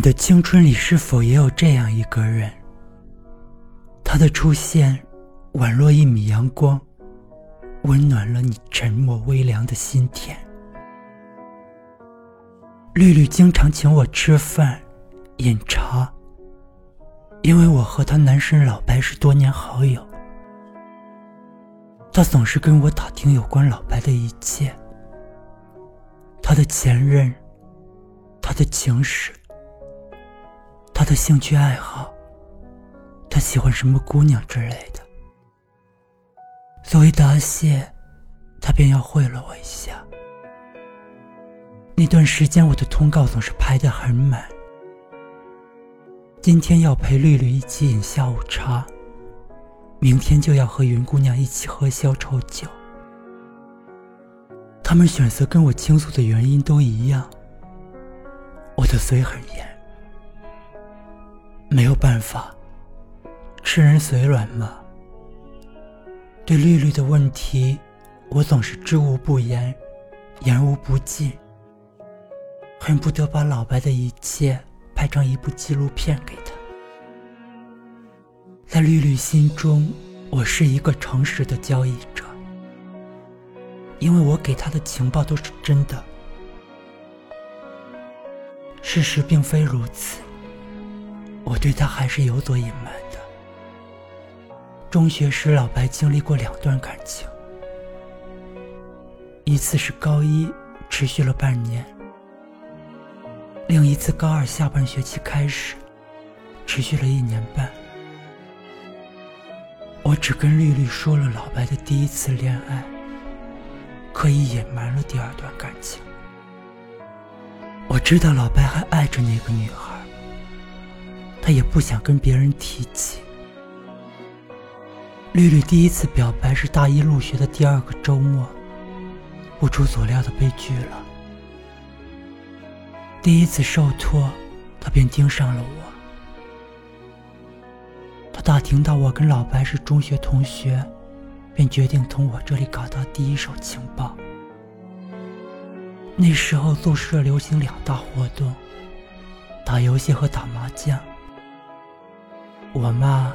你的青春里是否也有这样一个人？他的出现，宛若一米阳光，温暖了你沉默微凉的心田。绿绿经常请我吃饭、饮茶，因为我和他男神老白是多年好友。他总是跟我打听有关老白的一切，他的前任，他的情史，的兴趣爱好，他喜欢什么姑娘之类的。作为答谢，他便要贿赂我一下。那段时间，我的通告总是排得很满。今天要陪绿绿一起饮下午茶，明天就要和云姑娘一起喝消愁酒。他们选择跟我倾诉的原因都一样。我的嘴很严，没有办法，吃人嘴软嘛。对绿绿的问题，我总是知无不言，言无不尽。恨不得把老白的一切拍成一部纪录片给他。在绿绿心中，我是一个诚实的交易者，因为我给他的情报都是真的。事实并非如此，我对他还是有所隐瞒的。中学时，老白经历过两段感情，一次是高一，持续了半年。另一次高二下半学期开始，持续了一年半。我只跟绿绿说了老白的第一次恋爱，刻意隐瞒了第二段感情。我知道老白还爱着那个女孩，他也不想跟别人提起。绿绿第一次表白是大一入学的第二个周末，不出所料的被拒了。第一次受托，他便盯上了我。他打听到我跟老白是中学同学，便决定从我这里搞到第一手情报。那时候宿舍流行两大活动：打游戏和打麻将。我妈，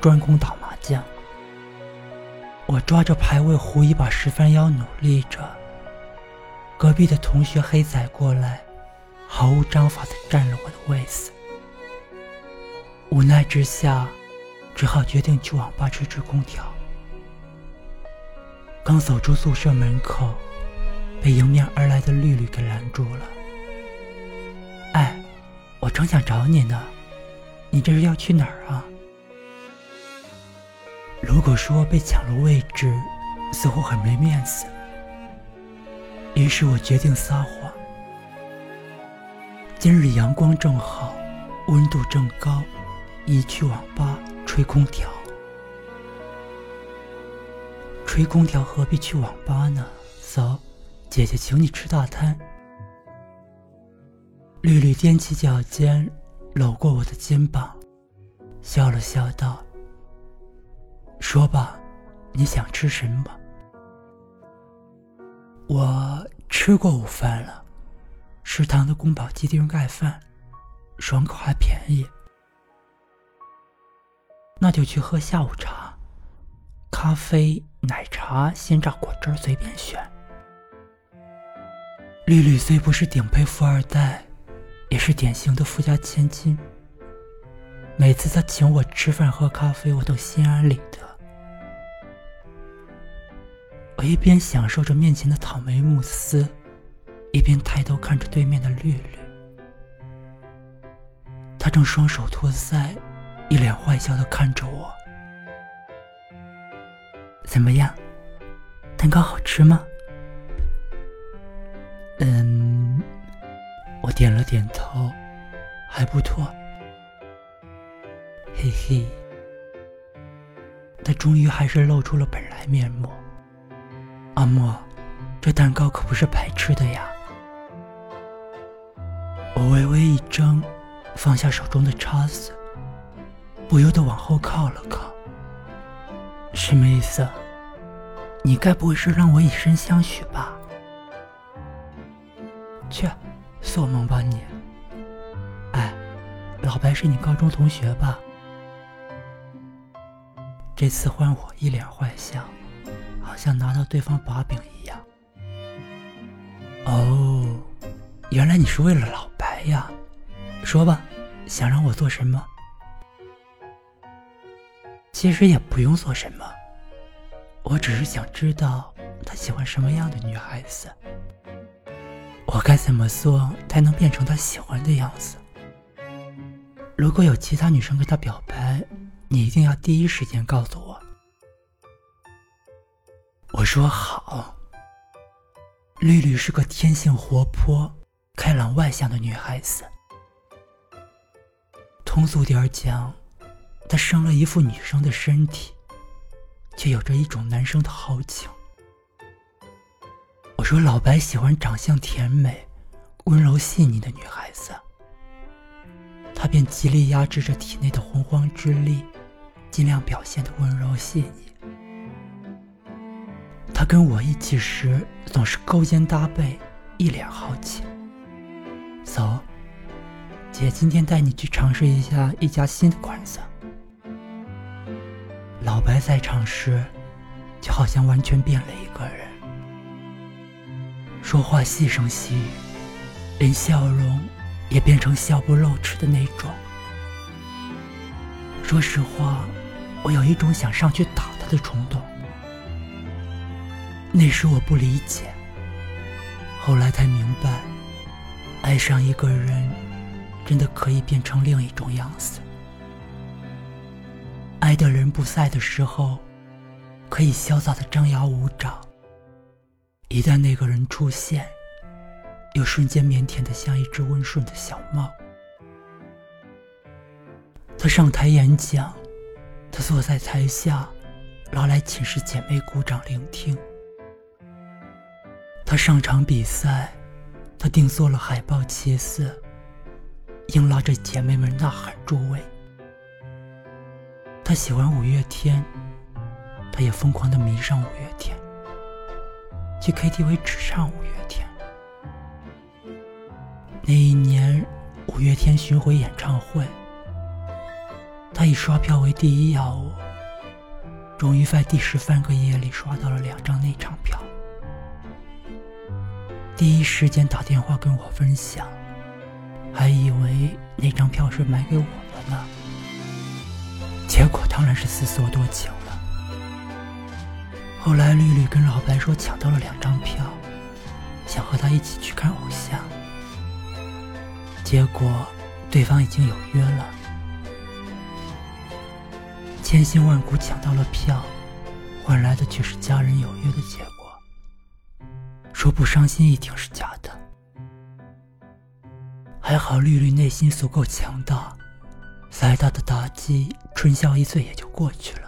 专攻打麻将。我抓着排位胡一把十番腰努力着。隔壁的同学黑仔过来。毫无章法的占了我的位子，无奈之下，只好决定去网吧吹吹空调。刚走出宿舍门口，被迎面而来的绿绿给拦住了。哎，我正想找你呢，你这是要去哪儿啊？如果说被抢了位置，似乎很没面子，于是我决定撒谎。今日阳光正好，温度正高，一去网吧吹空调。吹空调何必去网吧呢？走，姐姐请你吃大餐。绿绿踮起脚尖，搂过我的肩膀，笑了笑道：“说吧，你想吃什么？我吃过午饭了。”食堂的宫保鸡丁盖饭，爽口还便宜。那就去喝下午茶，咖啡、奶茶、鲜榨果汁随便选。绿绿虽不是顶配富二代，也是典型的富家千金。每次他请我吃饭喝咖啡，我都心安理得。我一边享受着面前的草莓慕斯。一边抬头看着对面的绿绿，他正双手托腮，一脸坏笑的看着我。怎么样，蛋糕好吃吗？嗯，点了点头，还不错。嘿嘿，他终于还是露出了本来面目。阿莫，这蛋糕可不是白吃的呀。我微微一怔，放下手中的叉子，不由得往后靠了靠。什么意思？你该不会是让我以身相许吧？做梦吧你！哎老白是你高中同学吧？这次换我一脸坏笑，好像拿到对方把柄一样。哦，原来你是为了老白呀？说吧，想让我做什么？其实也不用做什么，我只是想知道他喜欢什么样的女孩子，我该怎么做才能变成他喜欢的样子？如果有其他女生跟他表白，你一定要第一时间告诉我。我说好。绿绿是个天性活泼、开朗、外向的女孩子，通俗点讲。她生了一副女生的身体，却有着一种男生的豪情。我说老白喜欢长相甜美、温柔细腻的女孩子，他便极力压制着体内的洪荒之力，尽量表现的温柔细腻。他跟我一起时总是勾肩搭背，一脸好奇。走，姐今天带你去尝试一下一家新的馆子。老白在场时，就好像完全变了一个人，说话细声细语，连笑容也变成笑不露齿的那种。说实话，我有一种想上去打他的冲动。那时我不理解，后来才明白，爱上一个人，真的可以变成另一种样子。爱的人不在的时候，可以潇洒的张牙舞爪；一旦那个人出现，又瞬间腼腆的像一只温顺的小猫。他上台演讲，他坐在台下，拉来寝室姐妹鼓掌聆听。他上场比赛，他定做了海报旗子，硬拉着姐妹们呐喊助威。他喜欢五月天，他也疯狂的迷上五月，去 KTV 只唱五月天。那一年五月天巡回演唱会，他以刷票为第一要务，终于在第十三个夜里刷到了两张内场票，第一时间打电话跟我分享，还以为那张票是买给我的呢。结果当然是自作多情。后来绿绿跟老白说抢到了两张票，想和他一起去看偶像。结果对方已经有约了，千辛万苦抢到了票，换来的却是家人有约的结果。说不伤心一定是假的。还好绿绿内心足够强大。再大的打击，春宵一醉也就过去了。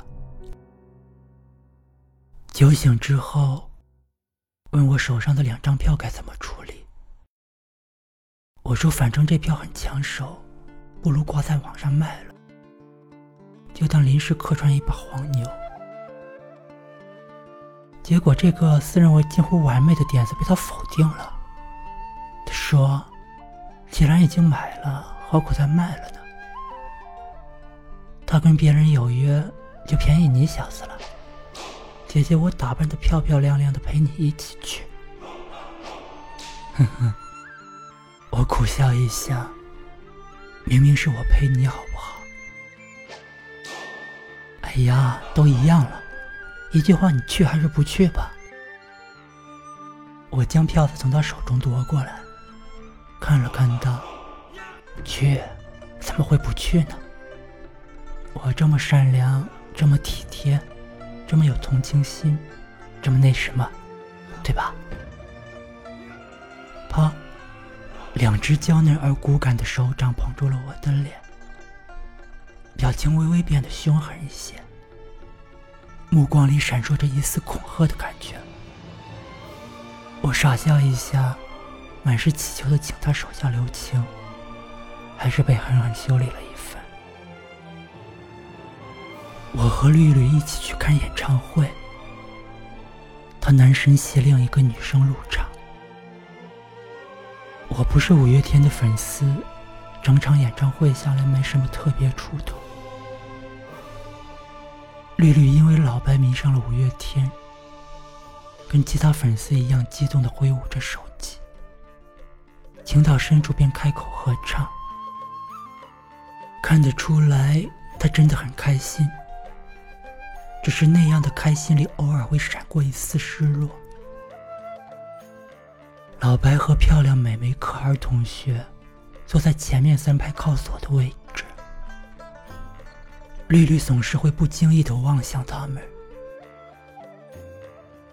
酒醒之后，问我手上的两张票该怎么处理。我说：“反正这票很抢手，不如挂在网上卖了，就当临时客串一把黄牛。”结果，这个自认为近乎完美的点子被他否定了。他说：“既然已经买了，何苦再卖了呢？”他跟别人有约，就便宜你小子了。姐姐，我打扮的漂漂亮亮的，陪你一起去。哼哼，我苦笑一下，明明是我陪你好不好？哎呀，都一样了，一句话，你去还是不去吧？我将票子从他手中夺过来，看了看他，去，怎么会不去呢？我这么善良，这么体贴，这么有同情心，这么那什么，对吧？啪！两只娇嫩而骨感的手掌捧住了我的脸，表情微微变得凶狠一些，目光里闪烁着一丝恐吓的感觉。我傻笑一下，满是乞求的请他手下留情，还是被狠狠修理了一番。我和绿绿一起去看演唱会，他男神携另一个女生入场。我不是五月天的粉丝，整场演唱会下来没什么特别触动。绿绿因为老白迷上了五月天，跟其他粉丝一样激动的挥舞着手机，情到深处便开口合唱。看得出来，他真的很开心。只是那样的开心里，偶尔会闪过一丝失落。老白和漂亮美眉可儿同学坐在前面三排靠左的位置，绿绿总是会不经意的望向他们。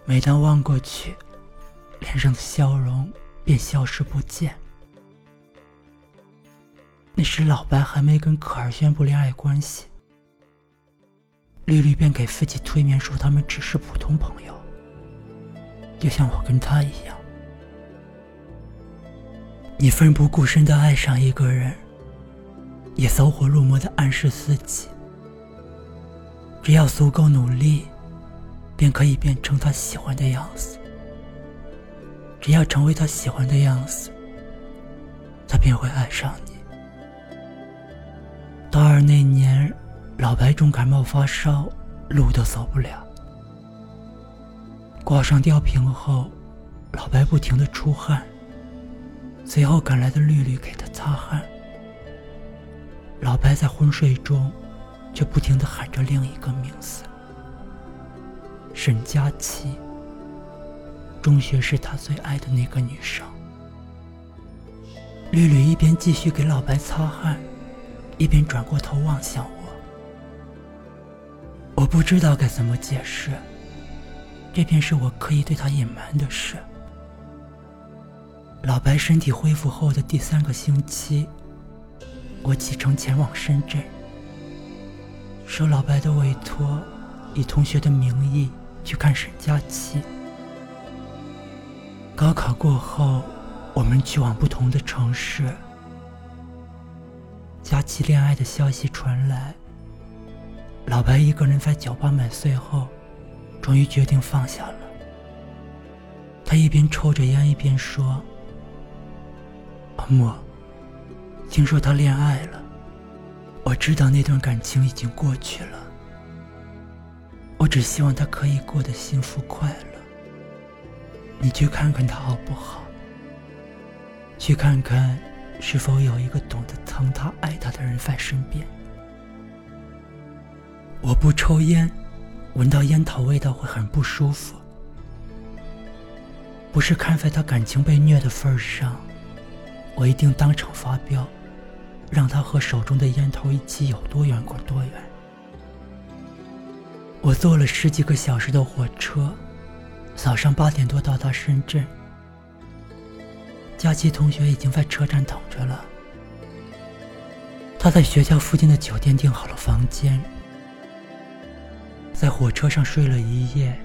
每当望过去，脸上的笑容便消失不见。那时老白还没跟可儿宣布恋爱关系。绿绿便给自己推眠说他们只是普通朋友，就像我跟他一样。你奋不顾身的爱上一个人，也走火入魔的暗示自己，只要足够努力，便可以变成他喜欢的样子。只要成为他喜欢的样子，他便会爱上你。大二那年。老白重感冒发烧，路都走不了。挂上吊瓶后，老白不停的出汗。随后赶来的绿绿给他擦汗。老白在昏睡中，却不停的喊着另一个名字：沈佳琪。中学是他最爱的那个女生。绿绿一边继续给老白擦汗，一边转过头望向我。我不知道该怎么解释，这便是我刻意对他隐瞒的事。老白身体恢复后的第三个星期，我启程前往深圳，受老白的委托，以同学的名义去看沈佳琪。高考过后，我们去往不同的城市，佳琪恋爱的消息传来。老白一个人在酒吧买醉后，终于决定放下了。他一边抽着烟一边说：“阿莫，听说他恋爱了。我知道那段感情已经过去了。我只希望他可以过得幸福快乐。你去看看他好不好？去看看是否有一个懂得疼他、爱他的人在身边。”我不抽烟，闻到烟头味道会很不舒服。不是看在他感情被虐的份上，我一定当场发飙，让他和手中的烟头一起有多远滚多远。我坐了十几个小时的火车，早上八点多到达深圳。佳琪同学已经在车站等着了，他在学校附近的酒店订好了房间。在火车上睡了一夜，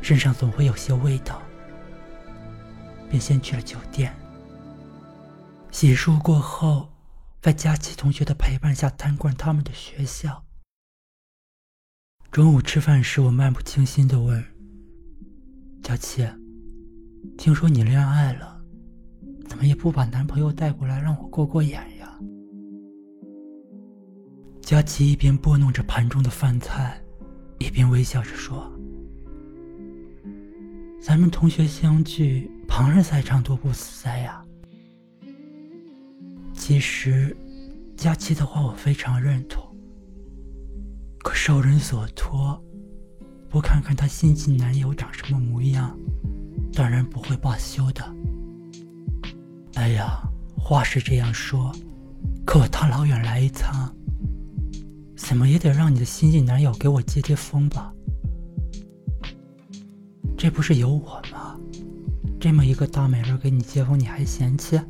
身上总会有些味道，便先去了酒店。洗漱过后，在佳琪同学的陪伴下参观他们的学校。中午吃饭时，我漫不经心的问：“佳琪，听说你恋爱了，怎么也不把男朋友带过来让我过过眼呀？”佳琪一边拨弄着盘中的饭菜。一边微笑着说：“咱们同学相聚，旁人在场多不自在呀。”其实，佳琪的话我非常认同。可受人所托，不看看她新晋男友长什么模样，当然不会罢休的。哎呀，话是这样说，可我大老远来一趟。怎么也得让你的新晋男友给我接接风吧？这不是有我吗？这么一个大美人给你接风，你还嫌弃？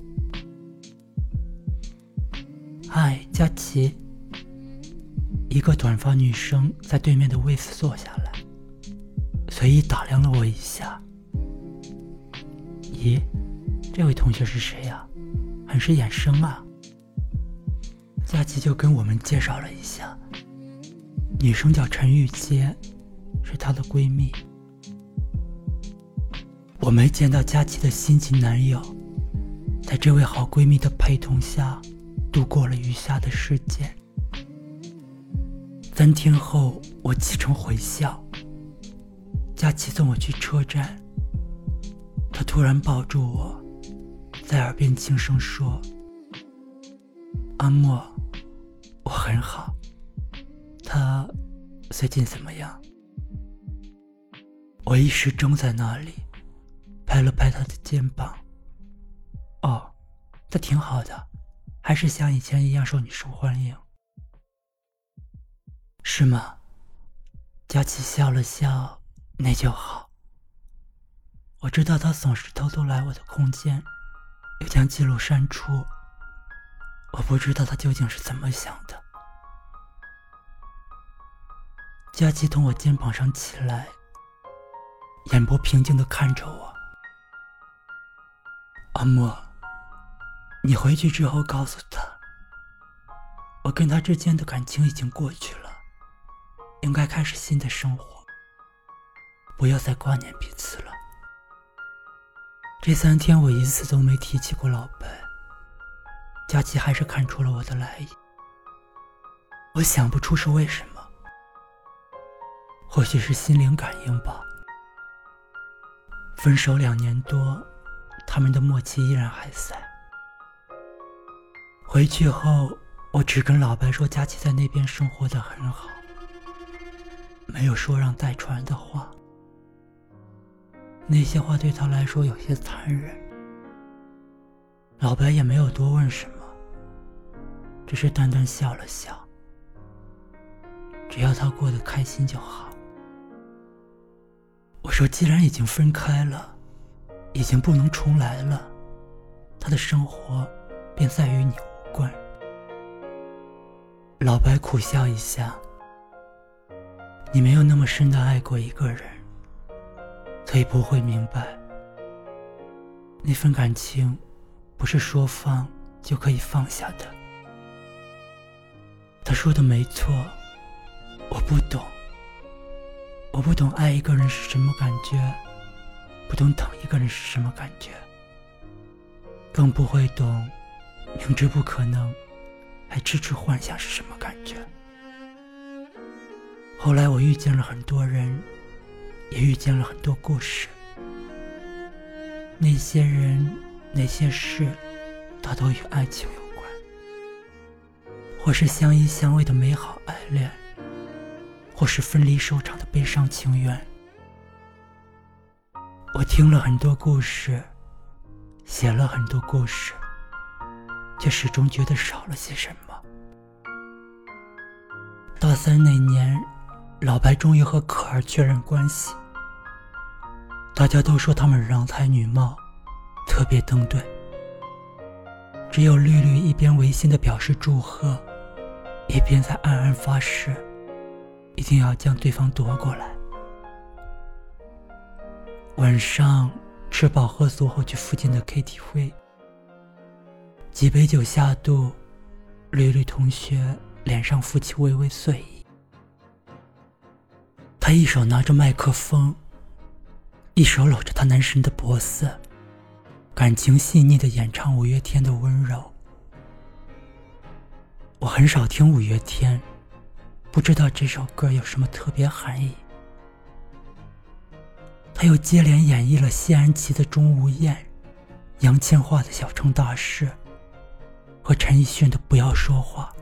嗨，佳琪。一个短发女生在对面的位子坐下来，随意打量了我一下。咦，这位同学是谁呀？很是眼生啊。佳琪就跟我们介绍了一下，女生叫陈玉洁，是她的闺蜜。我没见到佳琪的新晋男友，在这位好闺蜜的陪同下，度过了余下的时间。三天后，我启程回校，佳琪送我去车站。她突然抱住我，在耳边轻声说：“阿莫，我很好。最近怎么样？”我一时怔在那里，拍了拍他的肩膀：“哦，他挺好的，还是像以前一样受你受欢迎。”是吗？佳琪笑了笑，那就好。我知道他总是偷偷来我的空间，又将记录删除。我不知道他究竟是怎么想的。佳琪从我肩膀上起来，眼波平静的看着我。阿莫，你回去之后告诉他，我跟他之间的感情已经过去了。应该开始新的生活，不要再挂念彼此了。这三天我一次都没提起过老白，佳琪还是看出了我的来意。我想不出是为什么，或许是心灵感应吧。分手两年多，他们的默契依然还在。回去后，我只跟老白说佳琪在那边生活的很好。没有说让带传的话，那些话对他来说有些残忍。老白也没有多问什么，只是淡淡笑了笑。只要他过得开心就好。我说，既然已经分开了，已经不能重来了，他的生活便再与你无关。老白苦笑一下。你没有那么深的爱过一个人，所以不会明白，那份感情不是说放就可以放下的。他说的没错，我不懂，我不懂爱一个人是什么感觉，不懂等一个人是什么感觉，更不会懂明知不可能还痴痴幻想是什么感觉。后来我遇见了很多人，也遇见了很多故事。那些人、那些事，大都与爱情有关，或是相依相偎的美好爱恋，或是分离收场的悲伤情缘。我听了很多故事，写了很多故事，却始终觉得少了些什么。大三那年。老白终于和可儿确认关系，大家都说他们郎才女貌，特别登对。只有绿绿一边违心的表示祝贺，一边在暗暗发誓，一定要将对方夺过来。晚上吃饱喝足后，去附近的 KTV，几杯酒下肚，绿绿同学脸上浮起微微醉意。他一手拿着麦克风，一手搂着他男神的脖子，感情细腻的演唱五月天的温柔。我很少听五月天，不知道这首歌有什么特别含义。他又接连演绎了谢安琪的《钟无艳》，杨千嬅的《小城大事》，和陈奕迅的《不要说话》。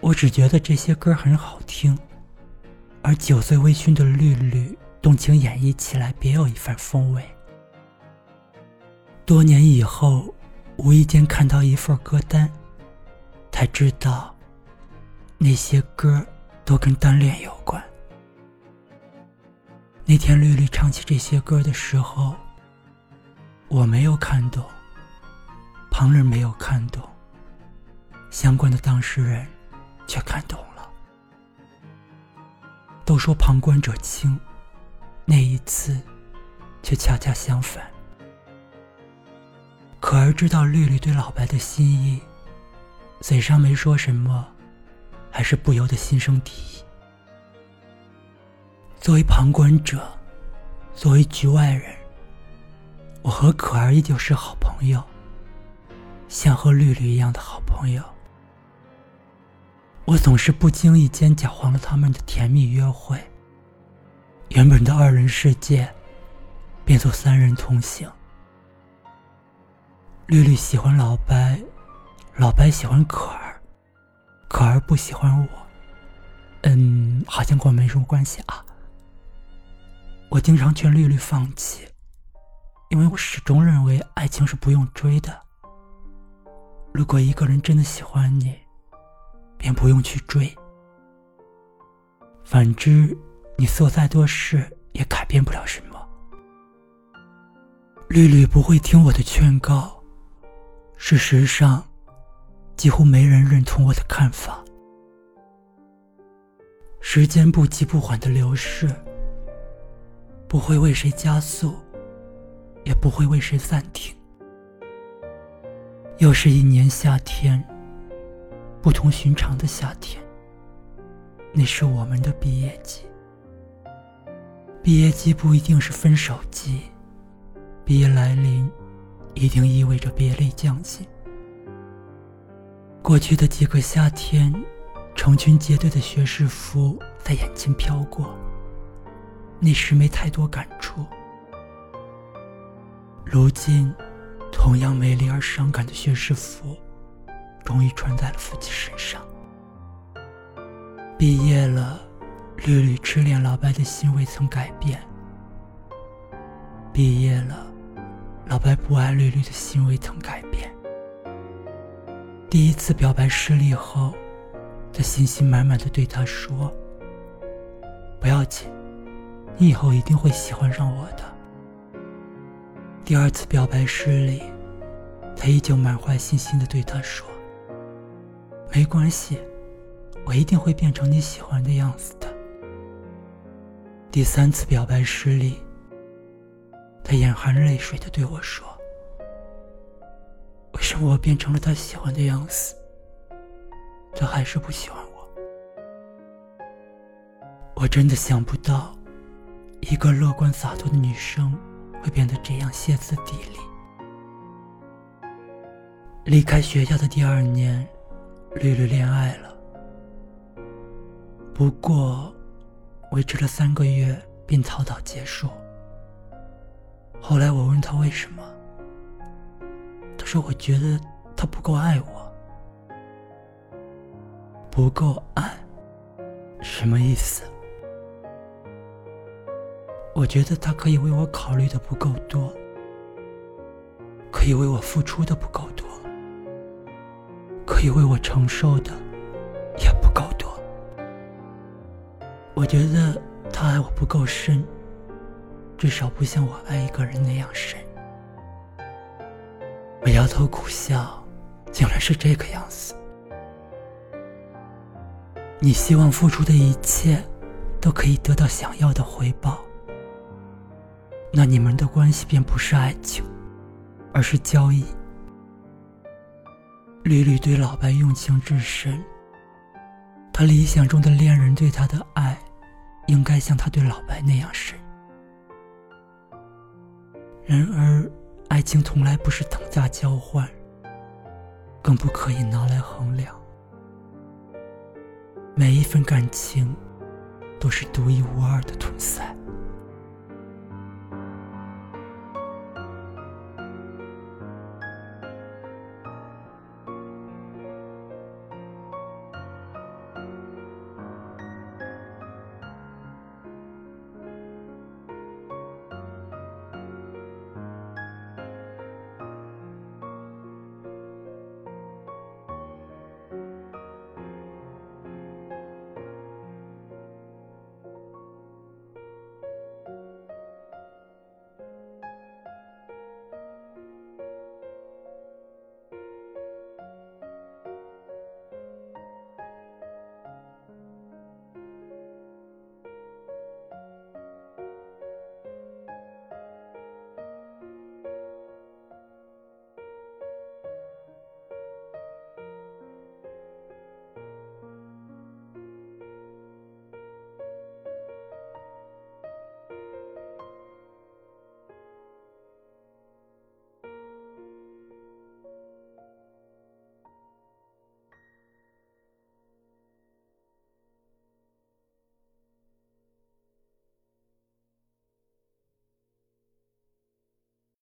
我只觉得这些歌很好听。而酒醉微醺的绿绿动情演绎起来别有一番风味。多年以后，无意间看到一份歌单，才知道那些歌都跟单恋有关。那天绿绿唱起这些歌的时候，我没有看懂，旁人没有看懂，相关的当事人却看懂了。都说旁观者清，那一次，却恰恰相反。可儿知道绿绿对老白的心意，嘴上没说什么，还是不由得心生敌意。作为旁观者，作为局外人，我和可儿依旧是好朋友。像和绿绿一样的好朋友。我总是不经意间搅黄了他们的甜蜜约会。原本的二人世界，变作三人同行。绿绿喜欢老白，老白喜欢可儿，可儿不喜欢我。嗯，好像跟我没什么关系啊。我经常劝绿绿放弃，因为我始终认为爱情是不用追的。如果一个人真的喜欢你，便不用去追。反之，你做再多事也改变不了什么。绿绿不会听我的劝告。事实上，几乎没人认同我的看法。时间不急不缓的流逝，不会为谁加速，也不会为谁暂停。又是一年夏天。不同寻常的夏天，那是我们的毕业季。毕业季不一定是分手季，毕业来临，一定意味着别离将近。过去的几个夏天，成群结队的学士服在眼前飘过，那时没太多感触。如今，同样美丽而伤感的学士服。终于穿在了父亲身上。毕业了，绿绿痴恋老白的心未曾改变。毕业了，老白不爱绿绿的心未曾改变。第一次表白失利后，他信心满满的对他说：“不要紧，你以后一定会喜欢上我的。”第二次表白失利，他依旧满怀信心的对他说。没关系，我一定会变成你喜欢的样子的。第三次表白失利，他眼含泪水的对我说：“是我变成了他喜欢的样子，他还是不喜欢我？”我真的想不到，一个乐观洒脱的女生会变得这样歇斯底里。离开学校的第二年。绿绿恋爱了，不过维持了三个月便草草结束。后来我问他为什么，是：“我觉得他不够爱我，不够爱，什么意思？我觉得他可以为我考虑的不够多，可以为我付出的不够多。”可以为我承受的也不够多。我觉得他爱我不够深，至少不像我爱一个人那样深。摇头苦笑，竟然是这个样子。你希望付出的一切都可以得到想要的回报，那你们的关系便不是爱情，而是交易。绿绿对老白用情至深，他理想中的恋人对他的爱，应该像他对老白那样深。然而，爱情从来不是等价交换，更不可以拿来衡量。每一份感情，都是独一无二的存在。